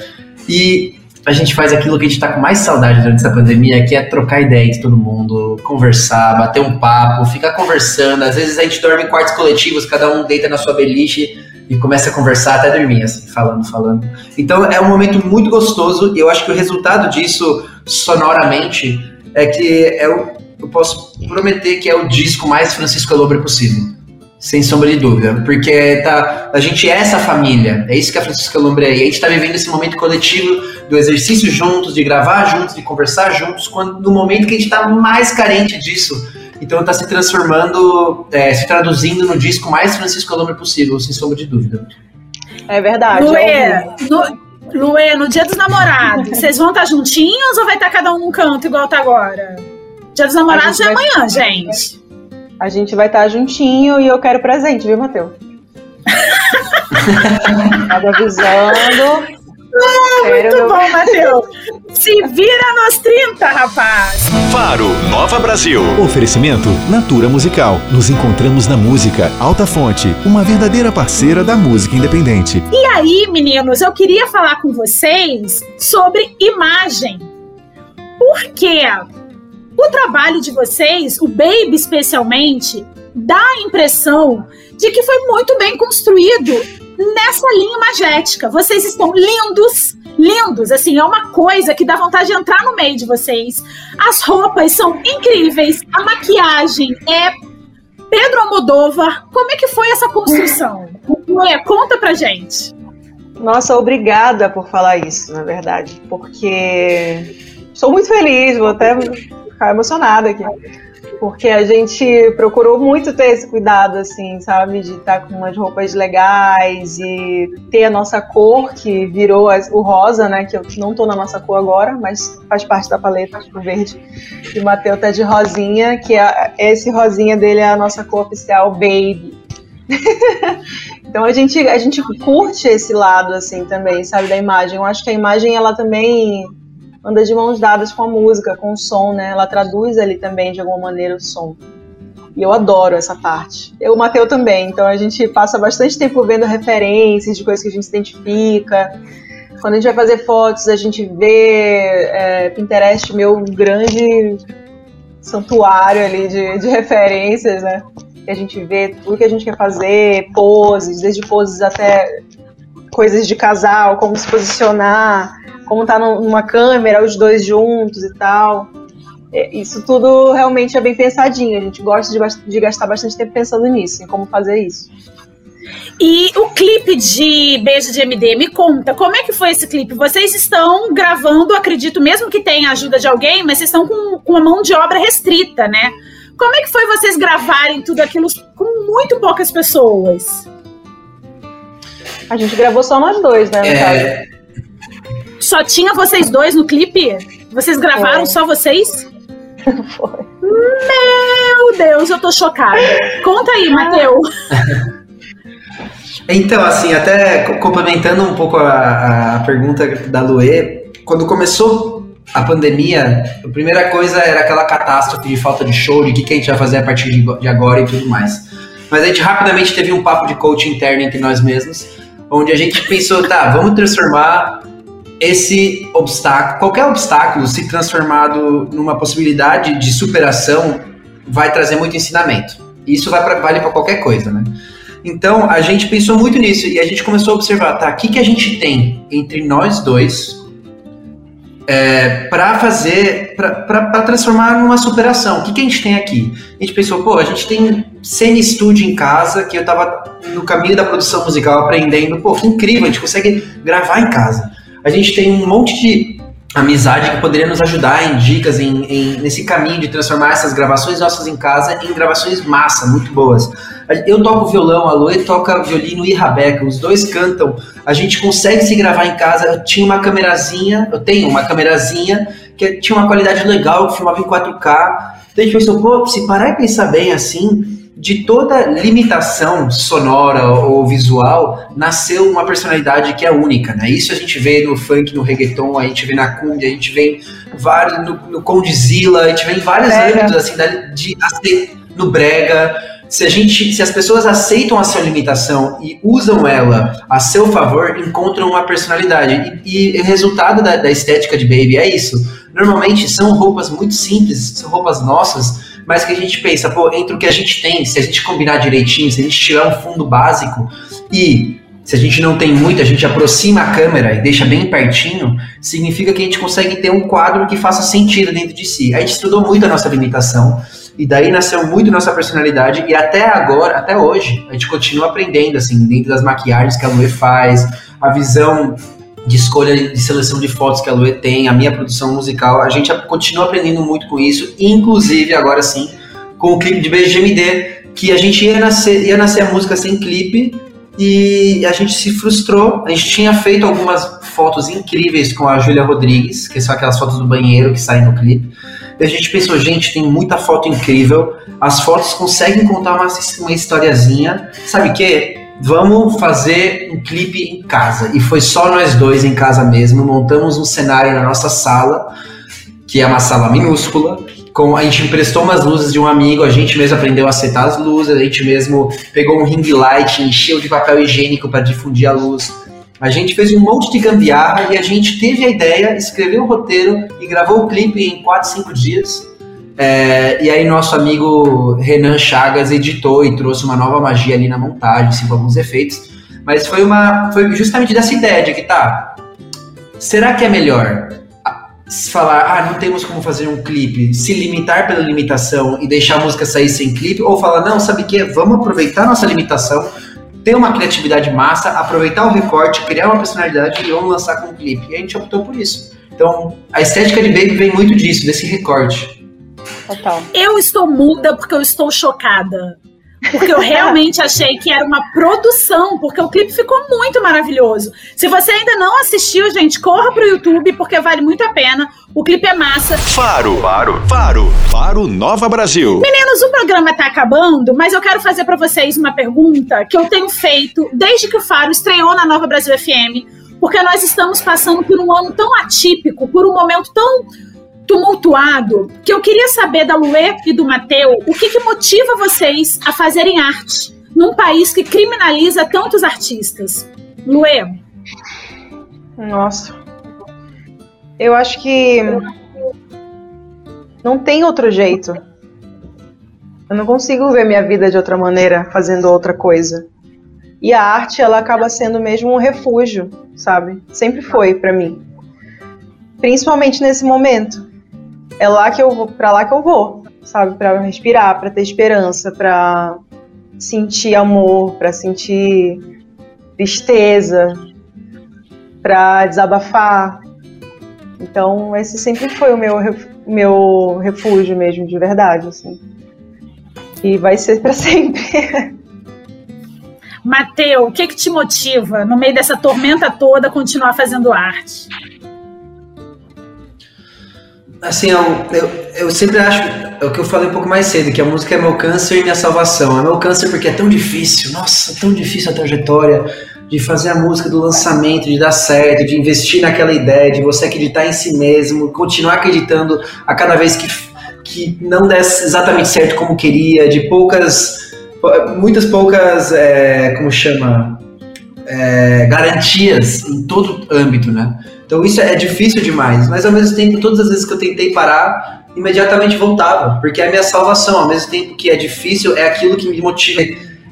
e a gente faz aquilo que a gente está com mais saudade durante essa pandemia, que é trocar ideias com todo mundo, conversar, bater um papo, ficar conversando. Às vezes a gente dorme em quartos coletivos, cada um deita na sua beliche e começa a conversar até dormir, assim, falando, falando. Então é um momento muito gostoso e eu acho que o resultado disso, sonoramente, é que é o, eu posso prometer que é o disco mais Francisco Alobre possível. Sem sombra de dúvida. Porque tá, a gente é essa família. É isso que a Francisco Alombre é. E a gente está vivendo esse momento coletivo do exercício juntos, de gravar juntos, de conversar juntos, quando, no momento que a gente está mais carente disso. Então está se transformando, é, se traduzindo no disco mais Francisco Alombre possível, sem sombra de dúvida. É verdade. Luê, é no, Luê, no dia dos namorados, vocês vão estar tá juntinhos ou vai estar tá cada um num canto igual tá agora? Dia dos namorados é amanhã, gente. A gente vai estar juntinho e eu quero presente, viu, Matheus? Tava avisando. Ah, muito bom, Matheus. Se vira nos 30, rapaz. Faro, Nova Brasil. Oferecimento Natura Musical. Nos encontramos na música Alta Fonte, uma verdadeira parceira da música independente. E aí, meninos, eu queria falar com vocês sobre imagem. Por quê? O trabalho de vocês, o Baby especialmente, dá a impressão de que foi muito bem construído nessa linha magética. Vocês estão lindos, lindos, assim, é uma coisa que dá vontade de entrar no meio de vocês. As roupas são incríveis, a maquiagem é Pedro Almodóvar, como é que foi essa construção? Ué, conta pra gente. Nossa, obrigada por falar isso, na verdade, porque estou muito feliz, vou até ficar emocionada aqui porque a gente procurou muito ter esse cuidado, assim, sabe, de estar tá com umas roupas legais e ter a nossa cor, que virou o rosa, né, que eu não tô na nossa cor agora, mas faz parte da paleta, o verde. E o Matheus tá de rosinha, que é, esse rosinha dele é a nossa cor oficial, baby. então a gente, a gente curte esse lado, assim, também, sabe, da imagem. Eu acho que a imagem, ela também anda de mãos dadas com a música, com o som, né? Ela traduz ali também, de alguma maneira, o som. E eu adoro essa parte. Eu, o Mateu também, então a gente passa bastante tempo vendo referências de coisas que a gente se identifica. Quando a gente vai fazer fotos, a gente vê é, Pinterest, meu grande santuário ali de, de referências, né? Que a gente vê tudo que a gente quer fazer, poses, desde poses até coisas de casal, como se posicionar como tá numa câmera, os dois juntos e tal. É, isso tudo realmente é bem pensadinho. A gente gosta de, de gastar bastante tempo pensando nisso, em como fazer isso. E o clipe de Beijo de MD, me conta, como é que foi esse clipe? Vocês estão gravando, acredito, mesmo que tenha ajuda de alguém, mas vocês estão com, com uma mão de obra restrita, né? Como é que foi vocês gravarem tudo aquilo com muito poucas pessoas? A gente gravou só nós dois, né? É, só tinha vocês dois no clipe? Vocês gravaram Foi. só vocês? Foi. Meu Deus, eu tô chocada. Conta aí, Matheus. Então, assim, até complementando um pouco a, a pergunta da Luê, quando começou a pandemia, a primeira coisa era aquela catástrofe de falta de show, de o que, que a gente vai fazer a partir de, de agora e tudo mais. Mas a gente rapidamente teve um papo de coach interno entre nós mesmos, onde a gente pensou, tá, vamos transformar esse obstáculo, qualquer obstáculo, se transformado numa possibilidade de superação, vai trazer muito ensinamento. Isso pra, vale para qualquer coisa, né? Então a gente pensou muito nisso e a gente começou a observar, tá? O que, que a gente tem entre nós dois é, para fazer, para transformar numa superação? O que, que a gente tem aqui? A gente pensou, pô, a gente tem cine estúdio em casa que eu tava no caminho da produção musical aprendendo, pô, que incrível, a gente consegue gravar em casa a gente tem um monte de amizade que poderia nos ajudar em dicas, em, em, nesse caminho de transformar essas gravações nossas em casa em gravações massa, muito boas. Eu toco violão, a Loe toca violino e rabeca, os dois cantam, a gente consegue se gravar em casa. Eu tinha uma câmerazinha, eu tenho uma câmerazinha que tinha uma qualidade legal, filmava em 4K. Então a gente pensou, pô, se parar e pensar bem assim, de toda limitação sonora ou visual nasceu uma personalidade que é única, né? Isso a gente vê no funk, no reggaeton, a gente vê na cumbia, a gente vê vários, no, no Condzilla, a gente vê em vários âmbitos, assim, de, de, no brega. Se a gente, se as pessoas aceitam a sua limitação e usam ela a seu favor, encontram uma personalidade. E, e o resultado da, da estética de Baby é isso. Normalmente são roupas muito simples, são roupas nossas, mas que a gente pensa, pô, entre o que a gente tem, se a gente combinar direitinho, se a gente tirar um fundo básico e se a gente não tem muito, a gente aproxima a câmera e deixa bem pertinho, significa que a gente consegue ter um quadro que faça sentido dentro de si. A gente estudou muito a nossa limitação e daí nasceu muito nossa personalidade e até agora, até hoje, a gente continua aprendendo assim, dentro das maquiagens que a Lue faz, a visão de escolha de seleção de fotos que a Lue tem, a minha produção musical, a gente continua aprendendo muito com isso, inclusive agora sim, com o clipe de Beijo de MD, que a gente ia nascer, ia nascer a música sem clipe e a gente se frustrou. A gente tinha feito algumas fotos incríveis com a Júlia Rodrigues, que são aquelas fotos do banheiro que saem no clipe. E a gente pensou, gente, tem muita foto incrível, as fotos conseguem contar uma, uma historiazinha. Sabe o que? Vamos fazer um clipe em casa. E foi só nós dois em casa mesmo. Montamos um cenário na nossa sala, que é uma sala minúscula. Com, a gente emprestou umas luzes de um amigo, a gente mesmo aprendeu a acertar as luzes, a gente mesmo pegou um ring light, encheu de papel higiênico para difundir a luz. A gente fez um monte de gambiarra e a gente teve a ideia, escreveu o roteiro e gravou o clipe em 4, 5 dias. É, e aí nosso amigo Renan Chagas editou e trouxe uma nova magia ali na montagem, com alguns efeitos. Mas foi uma. Foi justamente dessa ideia de que tá. Será que é melhor falar, ah, não temos como fazer um clipe, se limitar pela limitação e deixar a música sair sem clipe, ou falar, não, sabe o que? Vamos aproveitar nossa limitação, ter uma criatividade massa, aproveitar o recorte, criar uma personalidade e vamos lançar com um clipe. E a gente optou por isso. Então, a estética de Baby vem muito disso, desse recorte. Total. Eu estou muda porque eu estou chocada. Porque eu realmente achei que era uma produção, porque o clipe ficou muito maravilhoso. Se você ainda não assistiu, gente, corra pro YouTube, porque vale muito a pena. O clipe é massa. Faro, Faro, Faro, Faro Nova Brasil. Meninos, o programa tá acabando, mas eu quero fazer para vocês uma pergunta que eu tenho feito desde que o Faro estreou na Nova Brasil FM, porque nós estamos passando por um ano tão atípico, por um momento tão tumultuado que eu queria saber da Luê e do Mateu o que, que motiva vocês a fazerem arte num país que criminaliza tantos artistas. Luê. Nossa. Eu acho que não tem outro jeito. Eu não consigo ver minha vida de outra maneira, fazendo outra coisa. E a arte, ela acaba sendo mesmo um refúgio, sabe? Sempre foi para mim. Principalmente nesse momento é lá que eu vou, para lá que eu vou, sabe? Para respirar, para ter esperança, para sentir amor, para sentir tristeza, para desabafar. Então, esse sempre foi o meu, meu refúgio mesmo, de verdade, assim. E vai ser para sempre. Mateu, o que, que te motiva, no meio dessa tormenta toda, a continuar fazendo arte? Assim, eu, eu, eu, sempre acho, é o que eu falei um pouco mais cedo, que a música é meu câncer e minha salvação. É meu câncer porque é tão difícil, nossa, tão difícil a trajetória de fazer a música do lançamento, de dar certo, de investir naquela ideia, de você acreditar em si mesmo, continuar acreditando a cada vez que, que não desse exatamente certo como queria, de poucas, muitas poucas, é, como chama, é, garantias em todo âmbito, né? Então isso é difícil demais, mas ao mesmo tempo, todas as vezes que eu tentei parar, imediatamente voltava, porque é a minha salvação. Ao mesmo tempo que é difícil, é aquilo que me motiva,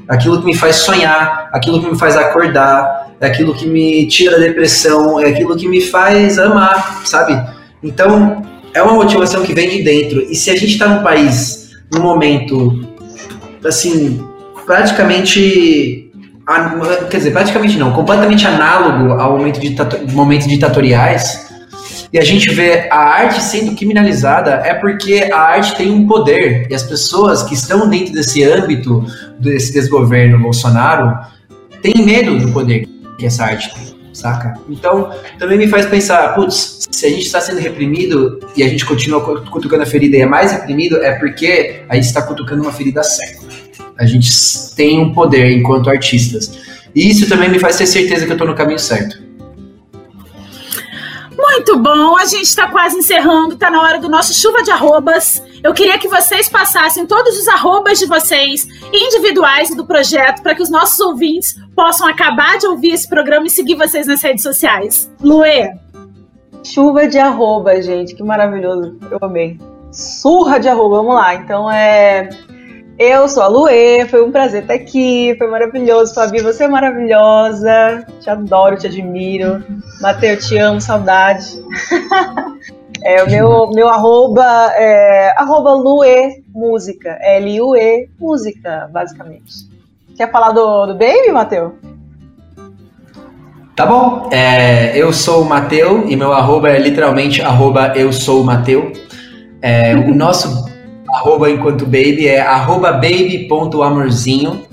aquilo que me faz sonhar, aquilo que me faz acordar, é aquilo que me tira da depressão, é aquilo que me faz amar, sabe? Então é uma motivação que vem de dentro. E se a gente está num país, num momento, assim, praticamente quer dizer, praticamente não, completamente análogo ao momento de momentos ditatoriais, e a gente vê a arte sendo criminalizada, é porque a arte tem um poder, e as pessoas que estão dentro desse âmbito, desse desgoverno Bolsonaro, têm medo do poder que essa arte tem, saca? Então, também me faz pensar, putz, se a gente está sendo reprimido e a gente continua cutucando a ferida e é mais reprimido, é porque a gente está cutucando uma ferida certa. A gente tem um poder enquanto artistas. E isso também me faz ter certeza que eu estou no caminho certo. Muito bom, a gente está quase encerrando, está na hora do nosso chuva de arrobas. Eu queria que vocês passassem todos os arrobas de vocês, individuais do projeto, para que os nossos ouvintes possam acabar de ouvir esse programa e seguir vocês nas redes sociais. Luê. Chuva de arroba, gente, que maravilhoso. Eu amei. Surra de arroba, vamos lá. Então é eu sou a Luê, foi um prazer estar aqui, foi maravilhoso. Fabi, você é maravilhosa, te adoro, te admiro. Mateus, te amo, saudade. é, o meu, meu arroba é arroba Luê Música, L-U-E Música, basicamente. Quer falar do, do Baby, Matheus? Tá bom, é, eu sou o Mateu e meu arroba é literalmente arroba eu sou o Mateu. É, o nosso arroba enquanto baby é arroba baby.amorzinho.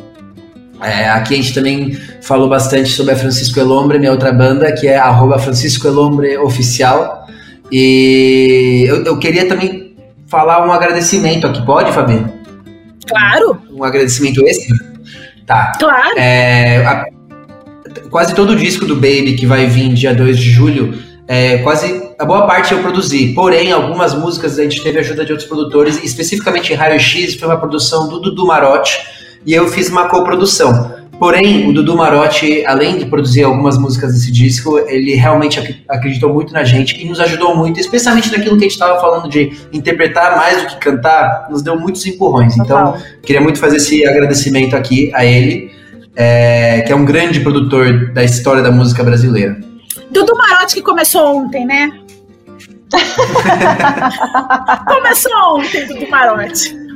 É, aqui a gente também falou bastante sobre a Francisco Elombre, minha outra banda, que é arroba Francisco Elombre Oficial. E eu, eu queria também falar um agradecimento aqui, pode, Fabi? Claro! Um agradecimento extra? Tá. Claro! É, a, quase todo o disco do Baby, que vai vir dia 2 de julho, é, quase a boa parte eu produzi, porém algumas músicas a gente teve ajuda de outros produtores, especificamente em Raio X foi uma produção do Dudu Marotti e eu fiz uma coprodução. Porém, o Dudu Marotti, além de produzir algumas músicas desse disco, ele realmente acreditou muito na gente e nos ajudou muito, especialmente naquilo que a gente estava falando de interpretar mais do que cantar, nos deu muitos empurrões. Então, queria muito fazer esse agradecimento aqui a ele, é, que é um grande produtor da história da música brasileira. Dudu Marotti que começou ontem, né? Começou ontem do Marote.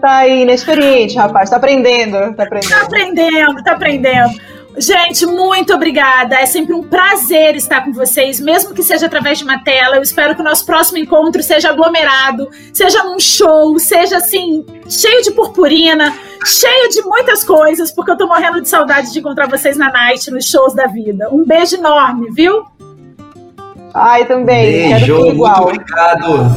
Tá aí, inexperiente, rapaz. Tá aprendendo, tá aprendendo. Tá aprendendo, tá aprendendo. Gente, muito obrigada. É sempre um prazer estar com vocês, mesmo que seja através de uma tela. Eu espero que o nosso próximo encontro seja aglomerado, seja num show, seja assim, cheio de purpurina, cheio de muitas coisas, porque eu tô morrendo de saudade de encontrar vocês na night, nos shows da vida. Um beijo enorme, viu? Ai, também. Beijo, muito obrigado.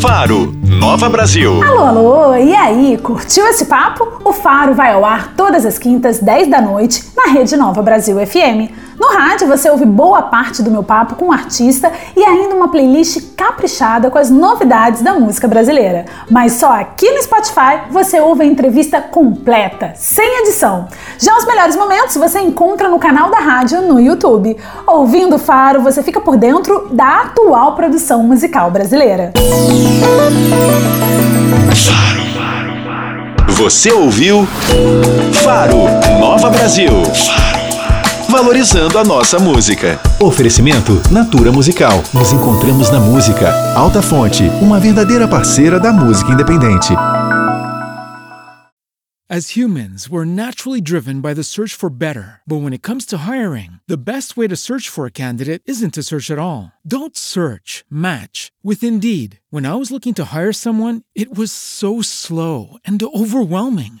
Faro, Nova Brasil. Alô, alô, e aí, curtiu esse papo? O Faro vai ao ar todas as quintas, 10 da noite, na Rede Nova Brasil FM. No rádio você ouve boa parte do meu papo com o um artista e ainda uma playlist caprichada com as novidades da música brasileira. Mas só aqui no Spotify você ouve a entrevista completa, sem edição. Já os melhores momentos você encontra no canal da rádio no YouTube. Ouvindo Faro, você fica por dentro da atual produção musical brasileira. Você ouviu Faro Nova Brasil. Valorizando a nossa música. Oferecimento Natura Musical. Nos encontramos na música. Alta Fonte, uma verdadeira parceira da música independente. As humans, we're naturally driven by the search for better. But when it comes to hiring, the best way to search for a candidate isn't to search at all. Don't search, match with Indeed. When I was looking to hire someone, it was so slow and overwhelming.